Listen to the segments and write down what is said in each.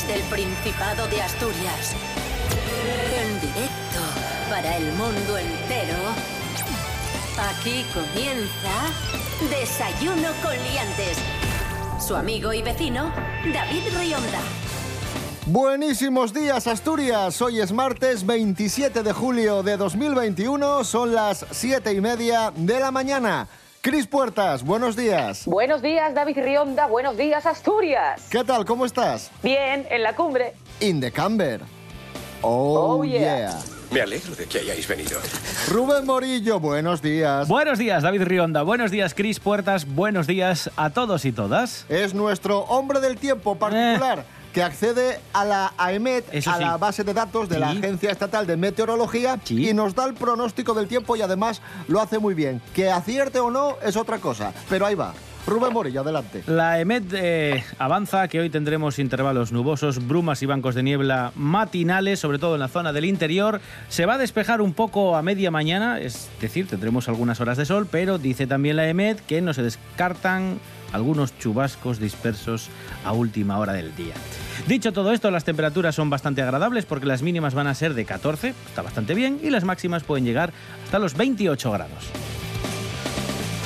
desde el Principado de Asturias. En directo para el mundo entero. Aquí comienza Desayuno con Liantes. Su amigo y vecino, David Rionda. Buenísimos días Asturias, hoy es martes 27 de julio de 2021, son las 7 y media de la mañana. Cris Puertas, buenos días. Buenos días, David Rionda. Buenos días, Asturias. ¿Qué tal? ¿Cómo estás? Bien, en la cumbre. In the camber. Oh, Oh, yeah. yeah. Me alegro de que hayáis venido. Rubén Morillo, buenos días. Buenos días, David Rionda. Buenos días, Cris Puertas. Buenos días a todos y todas. Es nuestro hombre del tiempo particular. Que accede a la AEMET. Eso a sí. la base de datos de la. Agencia Estatal de Meteorología, Sí. y nos da el pronóstico del tiempo y además lo hace muy bien. Que acierte o no es otra cosa, pero ahí va. Rubén Morillo, adelante. La EMET eh, avanza que hoy tendremos intervalos nubosos, brumas y bancos de niebla matinales, sobre todo en la zona del interior. Se va a despejar un poco a media mañana, es decir, tendremos algunas horas de sol, pero dice también la EMET que no se descartan algunos chubascos dispersos a última hora del día. Dicho todo esto, las temperaturas son bastante agradables porque las mínimas van a ser de 14, está bastante bien, y las máximas pueden llegar hasta los 28 grados.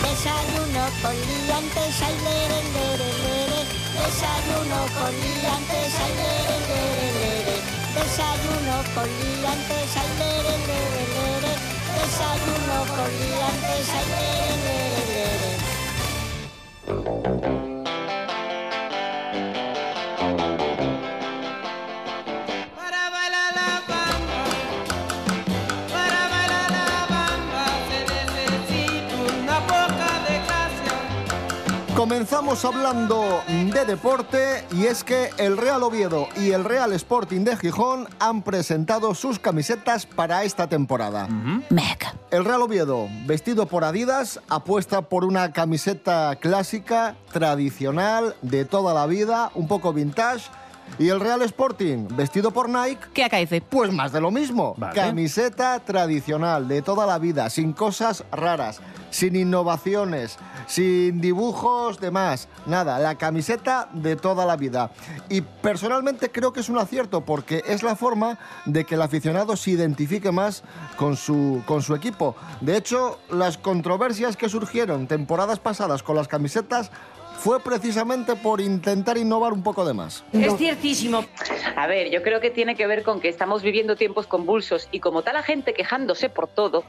Desayuno con. Desayuno con. Desayuno con Comenzamos hablando de deporte y es que el Real Oviedo y el Real Sporting de Gijón han presentado sus camisetas para esta temporada. El Real Oviedo, vestido por Adidas, apuesta por una camiseta clásica, tradicional, de toda la vida, un poco vintage. Y el Real Sporting, vestido por Nike, ¿Qué acaece? pues más de lo mismo. Vale. Camiseta tradicional de toda la vida, sin cosas raras, sin innovaciones, sin dibujos de más. Nada, la camiseta de toda la vida. Y personalmente creo que es un acierto porque es la forma de que el aficionado se identifique más con su, con su equipo. De hecho, las controversias que surgieron temporadas pasadas con las camisetas fue precisamente por intentar innovar un poco de más. Es ciertísimo. A ver, yo creo que tiene que ver con que estamos viviendo tiempos convulsos y como tal la gente quejándose por todo,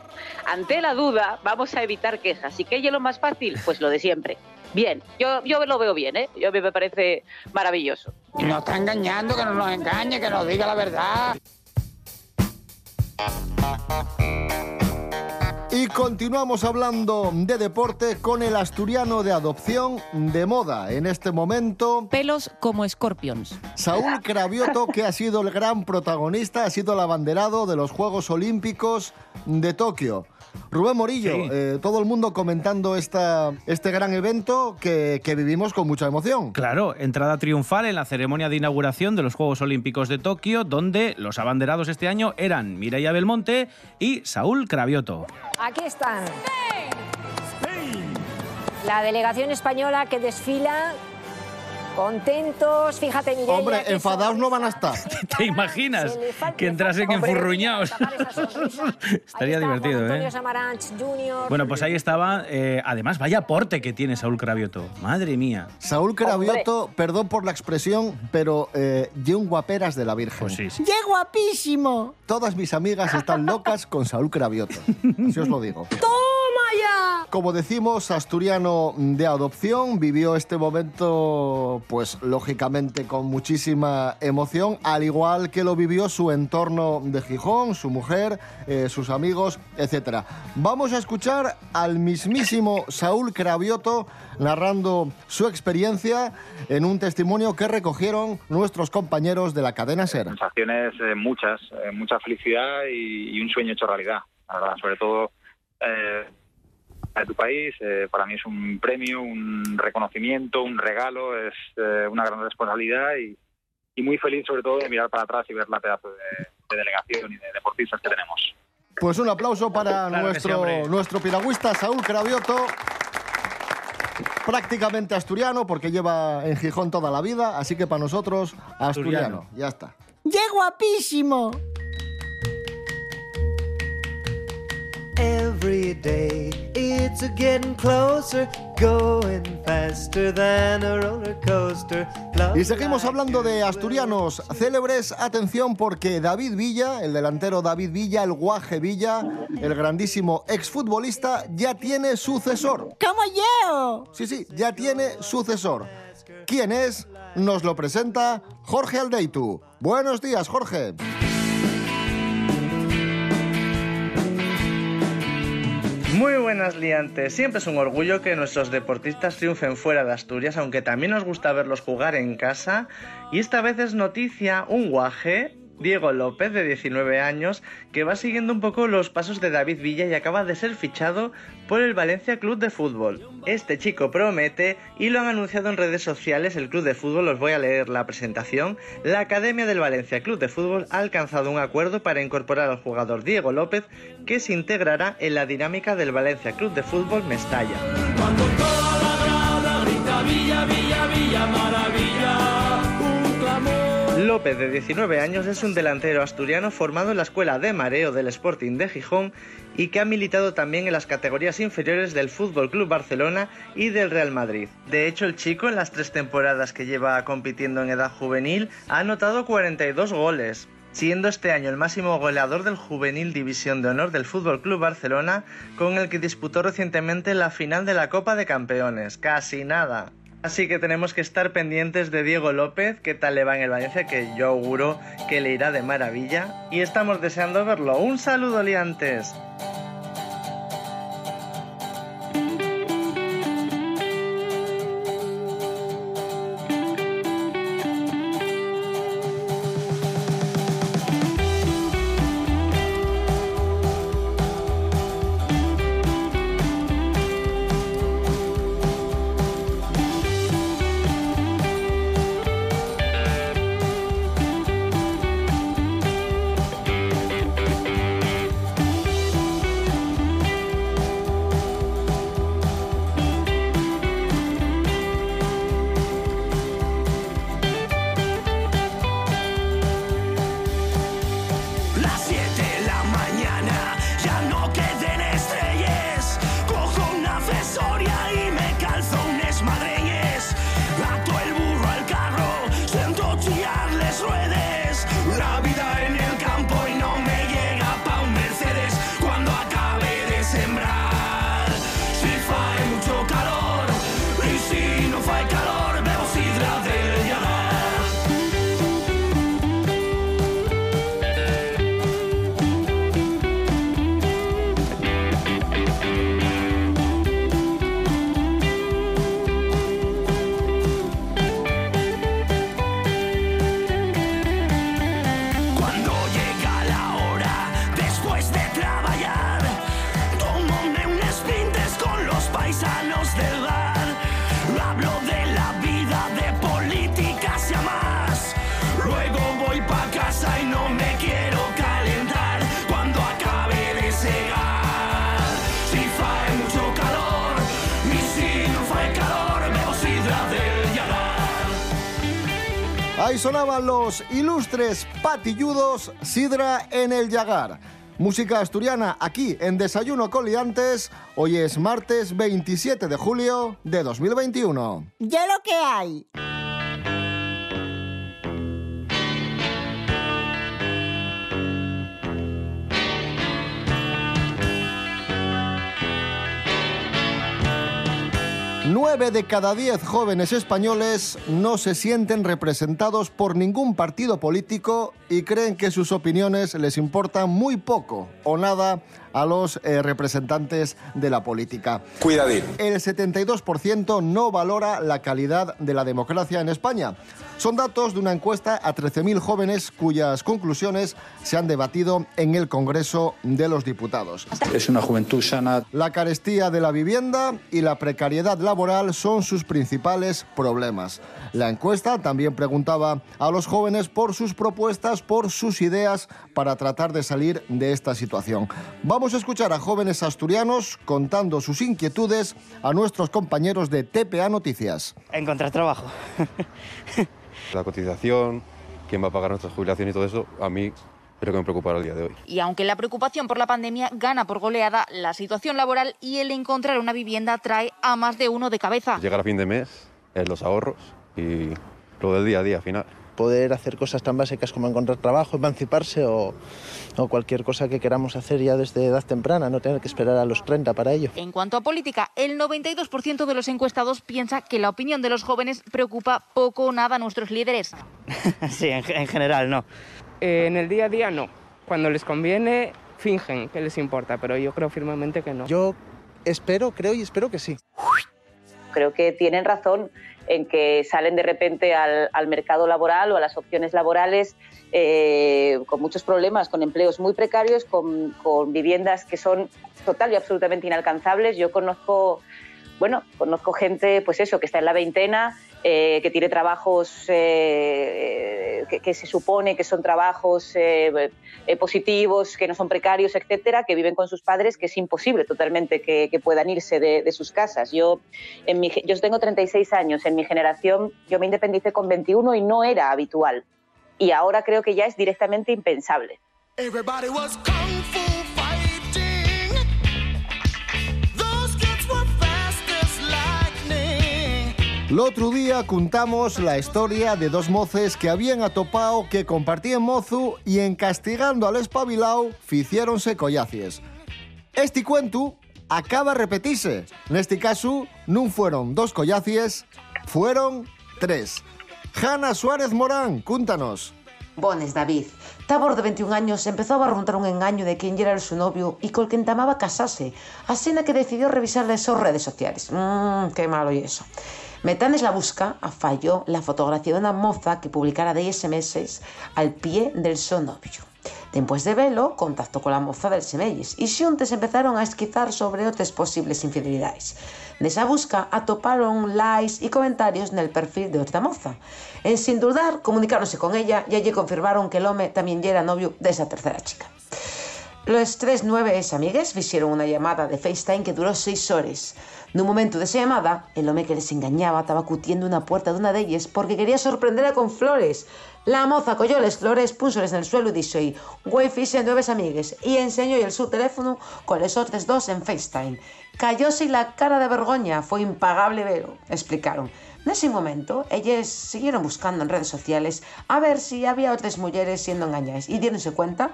ante la duda vamos a evitar quejas. ¿Y qué es lo más fácil? Pues lo de siempre. Bien, yo, yo lo veo bien, ¿eh? Yo me parece maravilloso. Nos está engañando, que no nos engañe, que nos diga la verdad. Y continuamos hablando de deporte con el asturiano de adopción de moda. En este momento, Pelos como escorpions. Saúl Cravioto, que ha sido el gran protagonista, ha sido el abanderado de los Juegos Olímpicos de Tokio. Rubén Morillo, Sí. eh, todo el mundo comentando esta, este gran evento que, que vivimos con mucha emoción. Claro, entrada triunfal en la ceremonia de inauguración de los Juegos Olímpicos de Tokio, donde los abanderados este año eran Mireia Belmonte y Saúl Cravioto. Aquí están. La delegación española que desfila contentos, fíjate, Mireia, Hombre, enfadados no van a estar. ¿Te imaginas que entrasen enfurruñados? Estaría divertido, Juan ¿eh? Antonio Samaranch Jr. Bueno, pues ahí estaba. eh, además, vaya aporte que tiene Saúl Cravioto. Madre mía. Saúl Cravioto, perdón por la expresión, pero eh, ye un guaperas de la Virgen. Pues sí, sí. ¡Qué guapísimo! Todas mis amigas están locas con Saúl Cravioto. Así os lo digo. Como decimos, asturiano de adopción, vivió este momento, pues lógicamente con muchísima emoción, al igual que lo vivió su entorno de Gijón, su mujer, eh, sus amigos, etc. Vamos a escuchar al mismísimo Saúl Cravioto narrando su experiencia en un testimonio que recogieron nuestros compañeros de la cadena SER. sensaciones eh, muchas, eh, mucha felicidad y, un sueño hecho realidad. Sobre todo de tu país, eh, para mí es un premio, un reconocimiento, un regalo, es eh, una gran responsabilidad y, y muy feliz sobre todo de mirar para atrás y ver la pedazo de, de delegación y de deportistas que tenemos. Pues un aplauso para Claro sí, nuestro, hombre. nuestro piragüista Saúl Cravioto. prácticamente asturiano porque lleva en Gijón toda la vida, así que para nosotros asturiano. Asturiano. Ya está. ¡Qué guapísimo! Every day it's a getting closer, going faster than a roller coaster. Love Y seguimos hablando de asturianos célebres. Atención porque David Villa, el delantero David Villa, el guaje Villa, el grandísimo exfutbolista, ya tiene sucesor. ¡Como yo! Sí, sí, ya tiene sucesor. ¿Quién es? Nos lo presenta Jorge Aldeitu. Buenos días, Jorge. Muy buenas liantes, siempre es un orgullo que nuestros deportistas triunfen fuera de Asturias, aunque también nos gusta verlos jugar en casa. Y esta vez es noticia un guaje, Diego López, de 19 años, que va siguiendo un poco los pasos de David Villa y acaba de ser fichado por el Valencia Club de Fútbol. Este chico promete y lo han anunciado en redes sociales el Club de Fútbol, os voy a leer la presentación. La Academia del Valencia Club de Fútbol ha alcanzado un acuerdo para incorporar al jugador Diego López, que se integrará en la dinámica del Valencia Club de Fútbol Mestalla. López, de 19 años, es un delantero asturiano formado en la Escuela de Mareo del Sporting de Gijón y que ha militado también en las categorías inferiores del Fútbol Club Barcelona y del Real Madrid. De hecho, el chico, en las tres temporadas que lleva compitiendo en edad juvenil, ha anotado 42 goles, siendo este año el máximo goleador del Juvenil División de Honor del Fútbol Club Barcelona, con el que disputó recientemente la final de la Copa de Campeones. Casi nada. Así que tenemos que estar pendientes de Diego López, qué tal le va en el Valencia, que yo auguro que le irá de maravilla. Y estamos deseando verlo. Un saludo, liantes. Ilustres patilludos Sidra en el Yagar. Música asturiana aquí en Desayuno con Liantes. Hoy es martes 27 de julio de 2021. ¡Ya lo que hay! Nueve de cada diez jóvenes españoles no se sienten representados por ningún partido político y creen que sus opiniones les importan muy poco o nada a los eh, representantes de la política. Cuidadín. El 72% no valora la calidad de la democracia en España. Son datos de una encuesta a 13.000 jóvenes cuyas conclusiones se han debatido en el Congreso de los Diputados. Es una juventud sana. La carestía de la vivienda y la precariedad laboral son sus principales problemas. La encuesta también preguntaba a los jóvenes por sus propuestas, por sus ideas para tratar de salir de esta situación. Vamos a escuchar a jóvenes asturianos contando sus inquietudes a nuestros compañeros de TPA Noticias. Encontrar trabajo. La cotización, quién va a pagar nuestra jubilación y todo eso, a mí creo que me preocupará el día de hoy. Y aunque la preocupación por la pandemia gana por goleada, la situación laboral y el encontrar una vivienda trae a más de uno de cabeza. Llegar a fin de mes, los ahorros y lo del día a día final. Poder hacer cosas tan básicas como encontrar trabajo, emanciparse o, o cualquier cosa que queramos hacer ya desde edad temprana, no tener que esperar a los 30 para ello. En cuanto a política, el 92% de los encuestados piensa que la opinión de los jóvenes preocupa poco o nada a nuestros líderes. sí, en, en general no. Eh, en el día a día no. Cuando les conviene, fingen que les importa, pero yo creo firmemente que no. Yo espero, creo y espero que sí. Creo que tienen razón en que salen de repente al, mercado laboral o a las opciones laborales eh, con muchos problemas, con empleos muy precarios, con viviendas que son total y absolutamente inalcanzables. Yo conozco, bueno, conozco gente, pues eso, que está en la veintena, eh, que tiene trabajos eh, que, que se supone que son trabajos eh, eh, positivos, que no son precarios, etcétera, que viven con sus padres, que es imposible totalmente que, puedan irse de, sus casas. Yo, en mi, yo tengo 36 años, en mi generación yo me independicé con 21 y no era habitual. Y ahora creo que ya es directamente impensable. Everybody was L'altre dia contamos la historia de dos moces que habían atopado que compartían mozu y en castigando al espabilao ficiéronse collacies. Este cuento acaba repetirse. Neste caso, non fueron dos collacies, fueron tres. Hanna Suárez Morán, cúntanos. Bones, David. Tabor, de 21 años, empezó a barruntar un engaño de quién era su novio y con el que entamaba casarse. Así que decidió revisarle sus redes sociales. Mmm, qué malo y eso. Metanes la busca, a falló la fotografía de una moza que publicara de SMS al pie del su novio. Después de velo, contactó con la moza del Semelles y xuntes empezaron a esquizar sobre otras posibles infidelidades. Nesa busca atoparon likes y comentarios en el perfil de otra moza. En sin dudar, comunicáronse con ella y allí confirmaron que el home también era novio de esa tercera chica. Los tres nueves amigues hicieron una llamada de FaceTime que duró seis horas. En un momento de esa llamada, el hombre que les engañaba estaba cutiendo una puerta de una de ellas porque quería sorprenderla con flores. La moza cogió las flores, púsoles en el suelo y dijo, güey, fixe nueves amigues, y enseñó el su teléfono con los otros dos en FaceTime. Cayóse la cara de vergoña, fue impagable vero, explicaron. En ese momento, ellas siguieron buscando en redes sociales a ver si había otras mujeres siendo engañadas y dieronse cuenta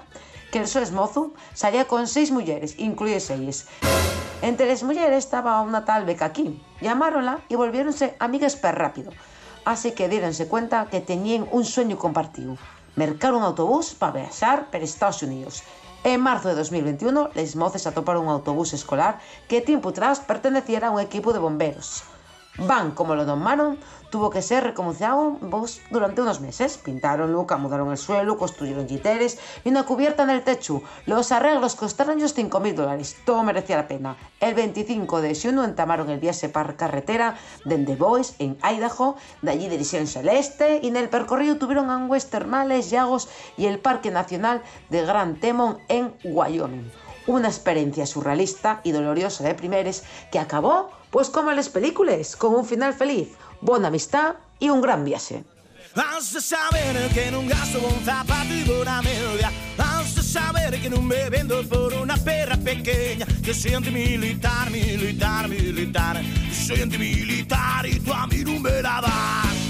que el seu esmozo saía con seis mulleres, incluídas ellas. Entre las mulleres estaba una tal Becaquín. Llamárola y volviéronse amigas per rápido. Así que dieronse cuenta que tenían un sueño compartido. Mercar un autobús para viajar por Estados Unidos. En marzo de 2021, les moces atoparon un autobús escolar que tiempo atrás perteneciera a un equipo de bomberos. Van, como lo domaron, tuvo que ser vos, durante unos meses. Pintaron, mudaron el suelo, construyeron giteres y una cubierta en el techo. Los arreglos costaron ellos 5.000 dólares. Todo merecía la pena. El 25 de junio entamaron el viaje por carretera de The Boys en Idaho. De allí dirigieronse al este y en el percorrido tuvieron aguas termales, llagos y el Parque Nacional de Grand Temon en Wyoming. Una experiencia surrealista y dolorosa de primeres que acabó, pues como en las películas, con un final feliz, buena amistad y un gran viaje. Soy antimilitar, y me la.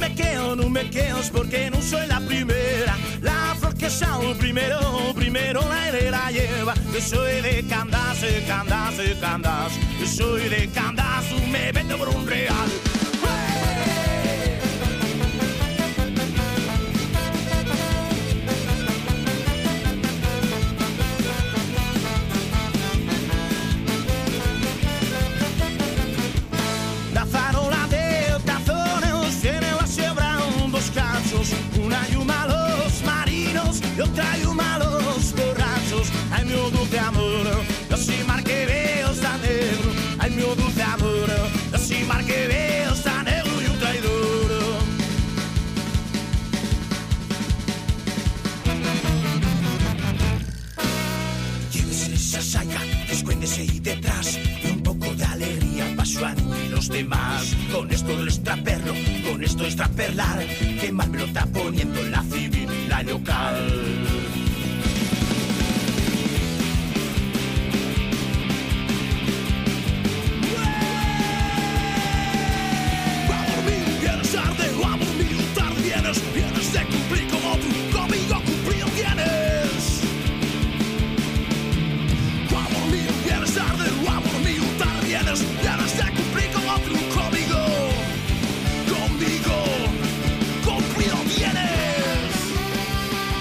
Me quedo, no me quedo porque no soy la primera. La flor que sale primero, primero la hereda lleva. Yo soy de Candas, de Candas. Yo soy de Candas, tú me vendo por un real.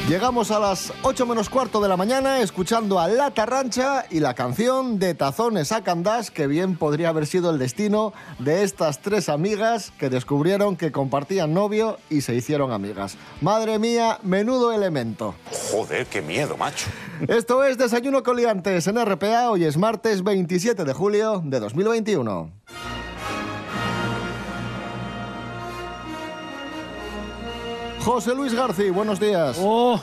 Llegamos a las 8 menos cuarto de la mañana escuchando a La Tarrancha y la canción de Tazones a Candás, que bien podría haber sido el destino de estas tres amigas que descubrieron que compartían novio y se hicieron amigas. Madre mía, menudo elemento. Joder, qué miedo, macho. Esto es Desayuno Coliantes en RPA, hoy es martes 27 de julio de 2021. José Luis García, buenos días. Oh.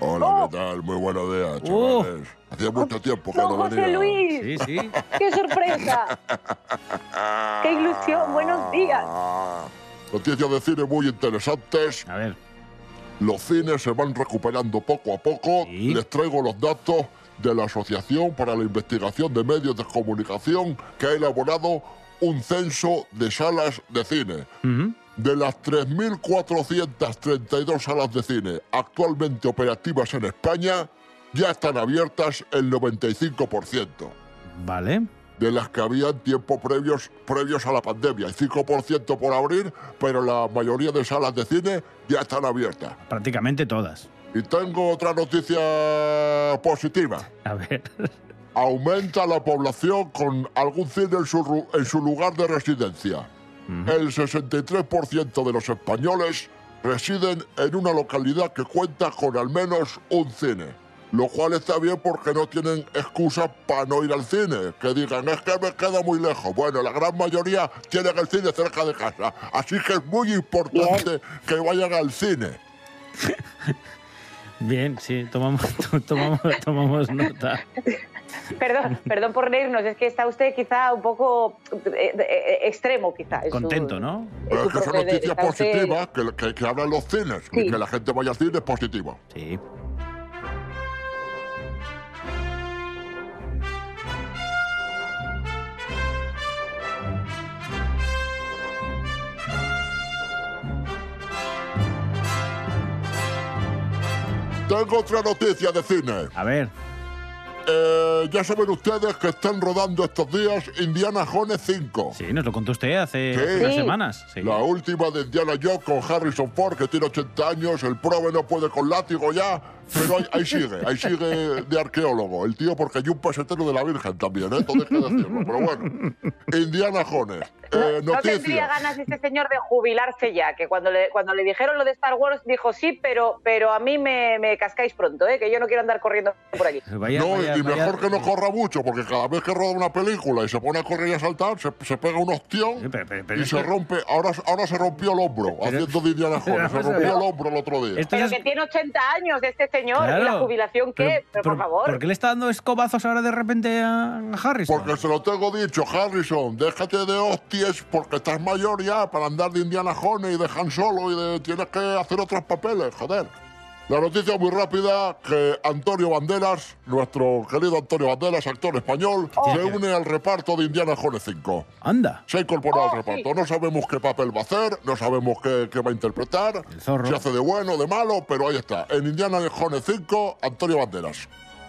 Hola, ¿qué tal? Muy buenos días, chavales. Hacía mucho tiempo que no ¡Oh! José venía. Luis! Sí, sí. ¡Qué sorpresa! ¡Qué ilusión! ¡Buenos días! Noticias de cine muy interesantes. A ver. Los cines se van recuperando poco a poco. Les traigo los datos de la Asociación para la Investigación de Medios de Comunicación que ha elaborado un censo de salas de cine. De las 3.432 salas de cine actualmente operativas en España, ya están abiertas el 95%. Vale. De las que había en tiempos previos, previos a la pandemia. Hay 5% por abrir, pero la mayoría de salas de cine ya están abiertas. Prácticamente todas. Y tengo otra noticia positiva. A ver. Aumenta la población con algún cine en su, ru- en su lugar de residencia. El 63% de los españoles residen en una localidad que cuenta con al menos un cine. Lo cual está bien porque no tienen excusa para no ir al cine. Que digan, es que me queda muy lejos. Bueno, la gran mayoría tienen el cine cerca de casa. Así que es muy importante que vayan al cine. Bien, sí, tomamos, tomamos, tomamos nota. Perdón, perdón por reírnos, es que está usted quizá un poco eh, eh, extremo, quizá. su- Contento, ¿no? Pero es que son noticias está usted- positivas que, que, que hablan los cines. Sí. Y que la gente vaya al cine es positivo. Sí. Tengo otra noticia de cine. A ver. Eh, ya saben ustedes que están rodando estos días Indiana Jones 5. Sí, nos lo contó usted hace Sí. unas semanas. Sí. La última de Indiana Jones con Harrison Ford, que tiene 80 años, el prove no puede con látigo ya, pero ahí, ahí sigue, ahí sigue de arqueólogo, el tío, porque hay un pesetero de la Virgen también, ¿eh? Todo hay que decirlo, pero bueno. Indiana Jones, eh, No tendría ganas este señor de jubilarse ya, que cuando le, cuando le dijeron lo de Star Wars dijo sí, pero, pero a mí me, me cascáis pronto, ¿eh? que yo no quiero andar corriendo por aquí. Vaya, no, vaya, y vaya- mejor que no corra mucho, porque cada vez que roda una película y se pone a correr y a saltar, se, se pega un ostión pero y se rompe. Ahora, ahora se rompió el hombro haciendo de Indiana Jones. Se rompió el hombro el otro día. Pero que tiene 80 años este señor, ¿y la jubilación qué? Pero, por favor. ¿Por qué le está dando escobazos ahora de repente a a Harrison? Porque se lo tengo dicho, Harrison, déjate de hostias porque estás mayor ya para andar de Indiana Jones y de Han Solo y de tienes que hacer otros papeles, joder. La noticia muy rápida que Antonio Banderas, nuestro querido Antonio Banderas, actor español, se une al reparto de Indiana Jones 5. Anda. Se ha incorporado al reparto. No sabemos qué papel va a hacer, no sabemos qué, qué va a interpretar, zorro. si hace de bueno, de malo, pero ahí está. En Indiana Jones 5, Antonio Banderas.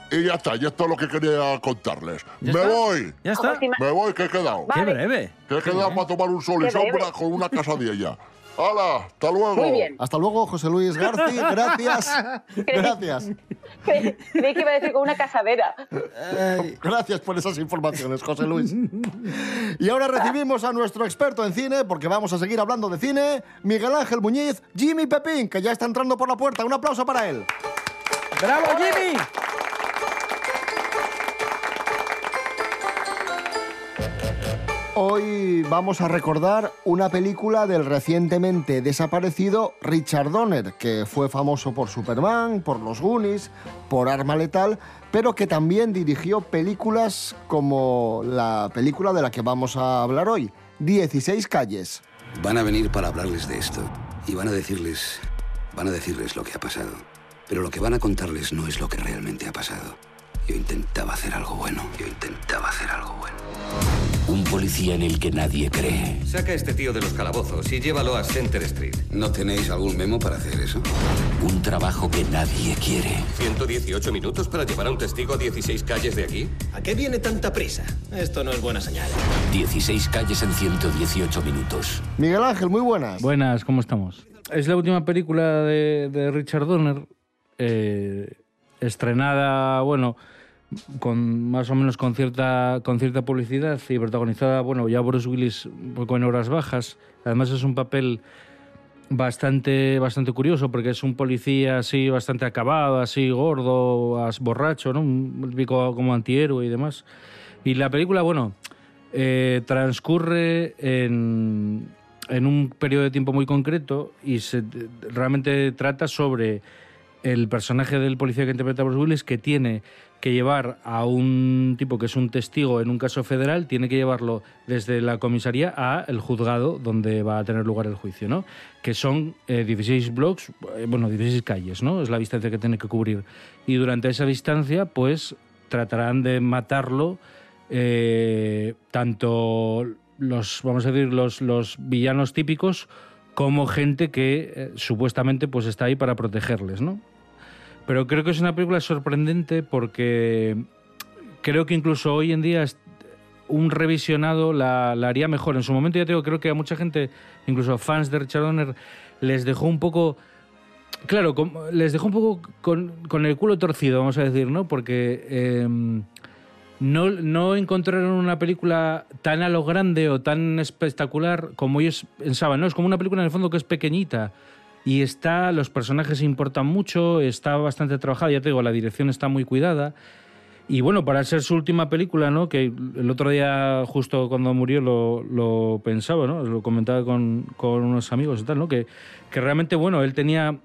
Y ya está, y esto es lo que quería contarles. ¿Ya Me está? voy. ¿Ya está? Me voy, que he quedado. Qué breve. Que he quedado para tomar un sol y sombra con una casadilla. ¡Hala! ¡Hasta luego! Muy bien. Hasta luego, José Luis García. Gracias. Gracias. Creí que iba a decir con una casadera. Gracias por esas informaciones, José Luis. Y ahora recibimos a nuestro experto en cine, porque vamos a seguir hablando de cine, Miguel Ángel Muñiz, Jimmy Pepín, que ya está entrando por la puerta. Un aplauso para él. ¡Bravo, Jimmy! Hoy vamos a recordar una película del recientemente desaparecido Richard Donner, que fue famoso por Superman, por Los Goonies, por Arma Letal, pero que también dirigió películas como la película de la que vamos a hablar hoy, 16 calles. Van a venir para hablarles de esto y van a decirles, van a decirles lo que ha pasado. Pero lo que van a contarles no es lo que realmente ha pasado. Yo intentaba hacer algo bueno. Yo intentaba hacer algo bueno. Un policía en el que nadie cree. Saca a este tío de los calabozos y llévalo a Center Street. ¿No tenéis algún memo para hacer eso? Un trabajo que nadie quiere. 118 minutos para llevar a un testigo a 16 calles de aquí. ¿A qué viene tanta prisa? Esto no es buena señal. 16 calles en 118 minutos. Miguel Ángel, muy buenas. Buenas, ¿cómo estamos? Es la última película de, de Richard Donner, eh, estrenada, bueno, con más o menos con cierta, con cierta publicidad y protagonizada, bueno, ya Bruce Willis en horas bajas. Además es un papel bastante, bastante curioso porque es un policía así bastante acabado, así gordo, as- borracho, ¿no? Un típico como antihéroe y demás. Y la película, bueno, eh, transcurre en, en un periodo de tiempo muy concreto y se, realmente trata sobre el personaje del policía que interpreta Bruce Willis que tiene que llevar a un tipo que es un testigo en un caso federal, tiene que llevarlo desde la comisaría a el juzgado donde va a tener lugar el juicio, ¿no? Que son eh, 16 blocks, eh, bueno, 16 calles, ¿no? Es la distancia que tiene que cubrir. Y durante esa distancia, pues tratarán de matarlo eh, tanto los, vamos a decir, los, los villanos típicos como gente que eh, supuestamente pues está ahí para protegerles, ¿no? Pero creo que es una película sorprendente porque creo que incluso hoy en día un revisionado la, haría mejor. En su momento ya te digo, creo que a mucha gente, incluso fans de Richard Donner, les dejó un poco... Claro, les dejó un poco con, con el culo torcido, vamos a decir, ¿no? Porque eh, no, no encontraron una película tan a lo grande o tan espectacular como ellos pensaban, ¿no? Es como una película en el fondo que es pequeñita y está, los personajes importan mucho, está bastante trabajada, ya te digo, la dirección está muy cuidada. Y bueno, para ser su última película, ¿no? Que el otro día, justo cuando murió, lo, lo pensaba, ¿no? Lo comentaba con, unos amigos y tal, ¿no? Que, realmente, bueno, él tenía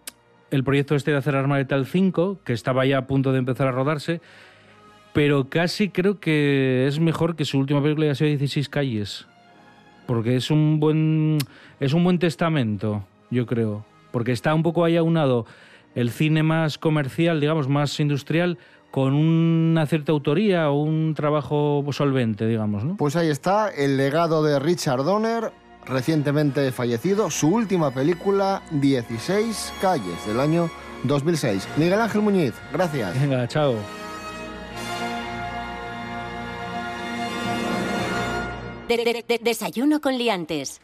el proyecto este de hacer Arma Letal 5, que estaba ya a punto de empezar a rodarse, pero casi creo que es mejor que su última película haya sido 16 calles. Porque es un buen es un buen testamento, yo creo, porque está un poco ahí aunado el cine más comercial, digamos, más industrial con una cierta autoría o un trabajo solvente, digamos, ¿no? Pues ahí está el legado de Richard Donner, recientemente fallecido, su última película, 16 calles, del año 2006. Miguel Ángel Muñiz, gracias. Venga, chao. De- de- de- desayuno con liantes.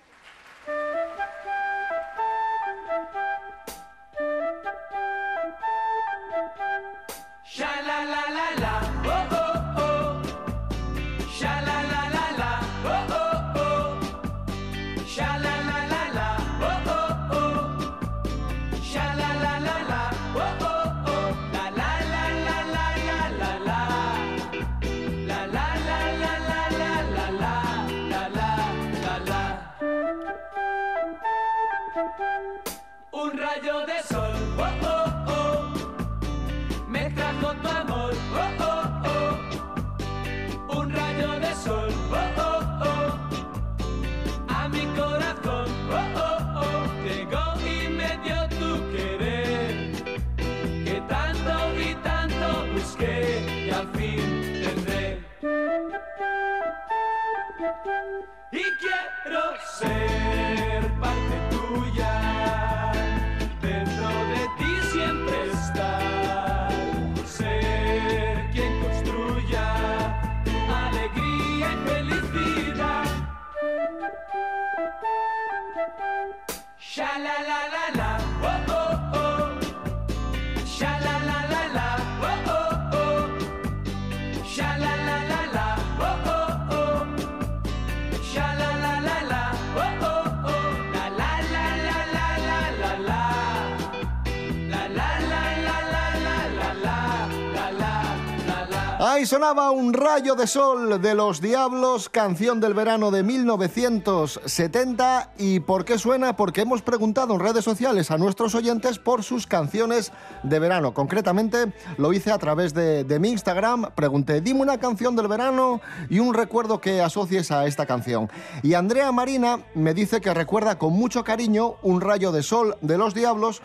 Sonaba un rayo de sol de los Diablos, canción del verano de 1970. ¿Y por qué suena? Porque hemos preguntado en redes sociales a nuestros oyentes por sus canciones de verano. Concretamente lo hice a través de mi Instagram. Pregunté, dime una canción del verano y un recuerdo que asocies a esta canción. Y Andrea Marina me dice que recuerda con mucho cariño un rayo de sol de los Diablos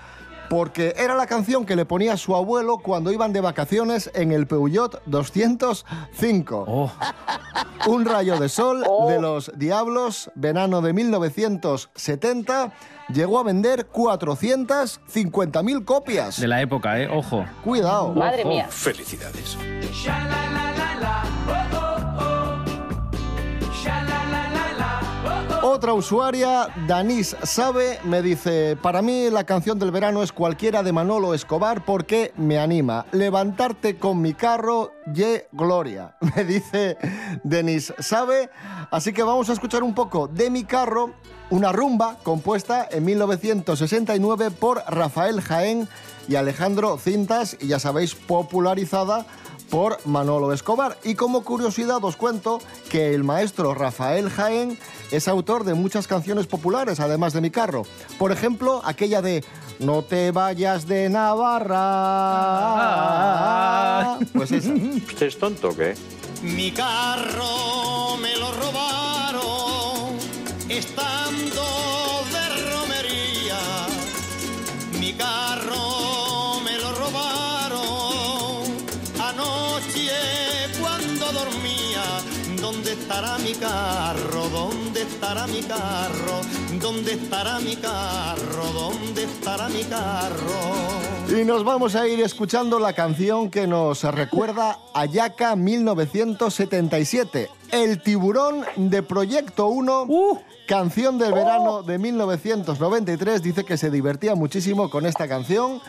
porque era la canción que le ponía su abuelo cuando iban de vacaciones en el Peugeot 205. Un rayo de sol de los Diablos, verano de 1970, llegó a vender 450.000 copias. De la época, ¿eh? Ojo. Cuidado. Madre mía. Felicidades. Otra usuaria, Danis Sabe, me dice, para mí la canción del verano es cualquiera de Manolo Escobar porque me anima. Levantarte con mi carro, ye gloria, me dice Denis Sabe. Así que vamos a escuchar un poco de mi carro, una rumba compuesta en 1969 por Rafael Jaén y Alejandro Cintas, y ya sabéis, popularizada por Manolo Escobar. Y como curiosidad os cuento que el maestro Rafael Jaén es autor de muchas canciones populares, además de Mi Carro. Por ejemplo, aquella de No te vayas de Navarra. Pues esa. ¿Usted es tonto o qué? Mi carro me lo robaron estando de romería. Mi carro estará mi carro? ¿Dónde estará mi carro? ¿Dónde estará mi carro? ¿Dónde estará mi carro? Y nos vamos a ir escuchando la canción que nos recuerda a Yaka 1977. El tiburón de Proyecto 1, canción del verano de 1993. Dice que se divertía muchísimo con esta canción.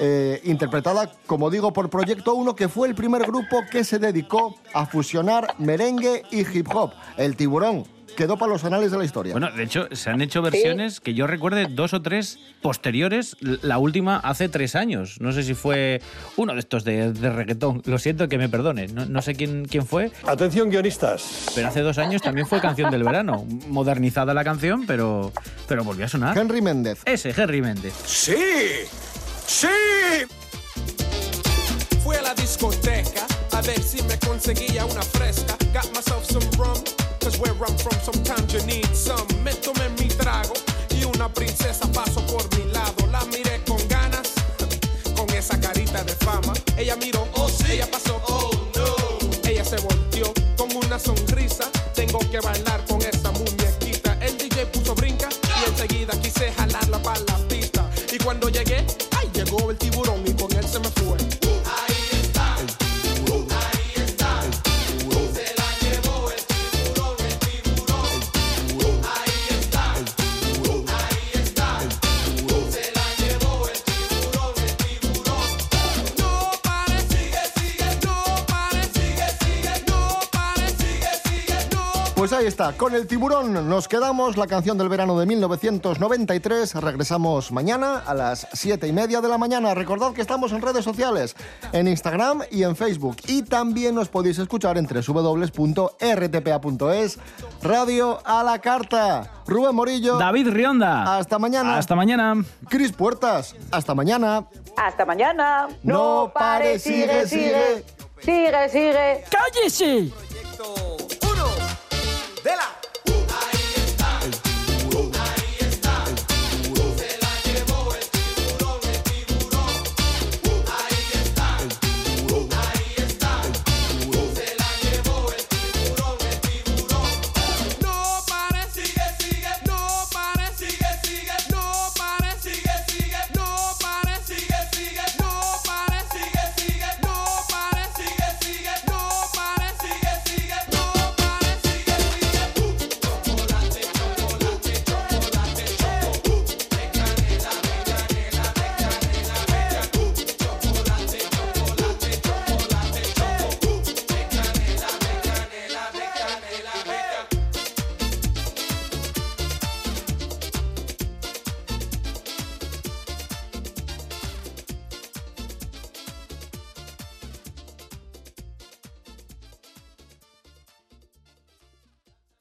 Eh, interpretada, como digo, por Proyecto 1, que fue el primer grupo que se dedicó a fusionar merengue y hip hop. El tiburón quedó para los anales de la historia. Bueno, de hecho, se han hecho versiones que yo recuerde dos o tres posteriores. La última hace tres años. No sé si fue uno de estos de, de reggaetón. Lo siento que me perdone. No, no sé quién, quién fue. Atención, guionistas. Pero hace dos años también fue canción del verano. Modernizada la canción, pero, pero volvió a sonar. Henry Méndez. Ese, Henry Méndez. ¡Sí! ¡Sí! Fui a la discoteca a ver si me conseguía una fresca. Got myself some rum, cause where I'm from sometimes you need some. Me tomé mi trago y una princesa pasó por mi lado. La miré con ganas, con esa carita de fama. Ella miró, oh sí, ella pasó, oh no. Ella se volteó con una sonrisa. Tengo que bailar con esa muñequita. El DJ puso brinca y enseguida quise jalarla para la pista. Y cuando llegué, está, con el tiburón nos quedamos, la canción del verano de 1993. Regresamos mañana a las 7 y media de la mañana. Recordad que estamos en redes sociales, en Instagram y en Facebook. Y también nos podéis escuchar en www.rtpa.es. Radio a la carta. Rubén Morillo. David Rionda. Hasta mañana. Hasta mañana. Cris Puertas. Hasta mañana. Hasta mañana. No pare, sigue, sigue. Sigue, sigue. ¡Cállese! Proyecto Vela.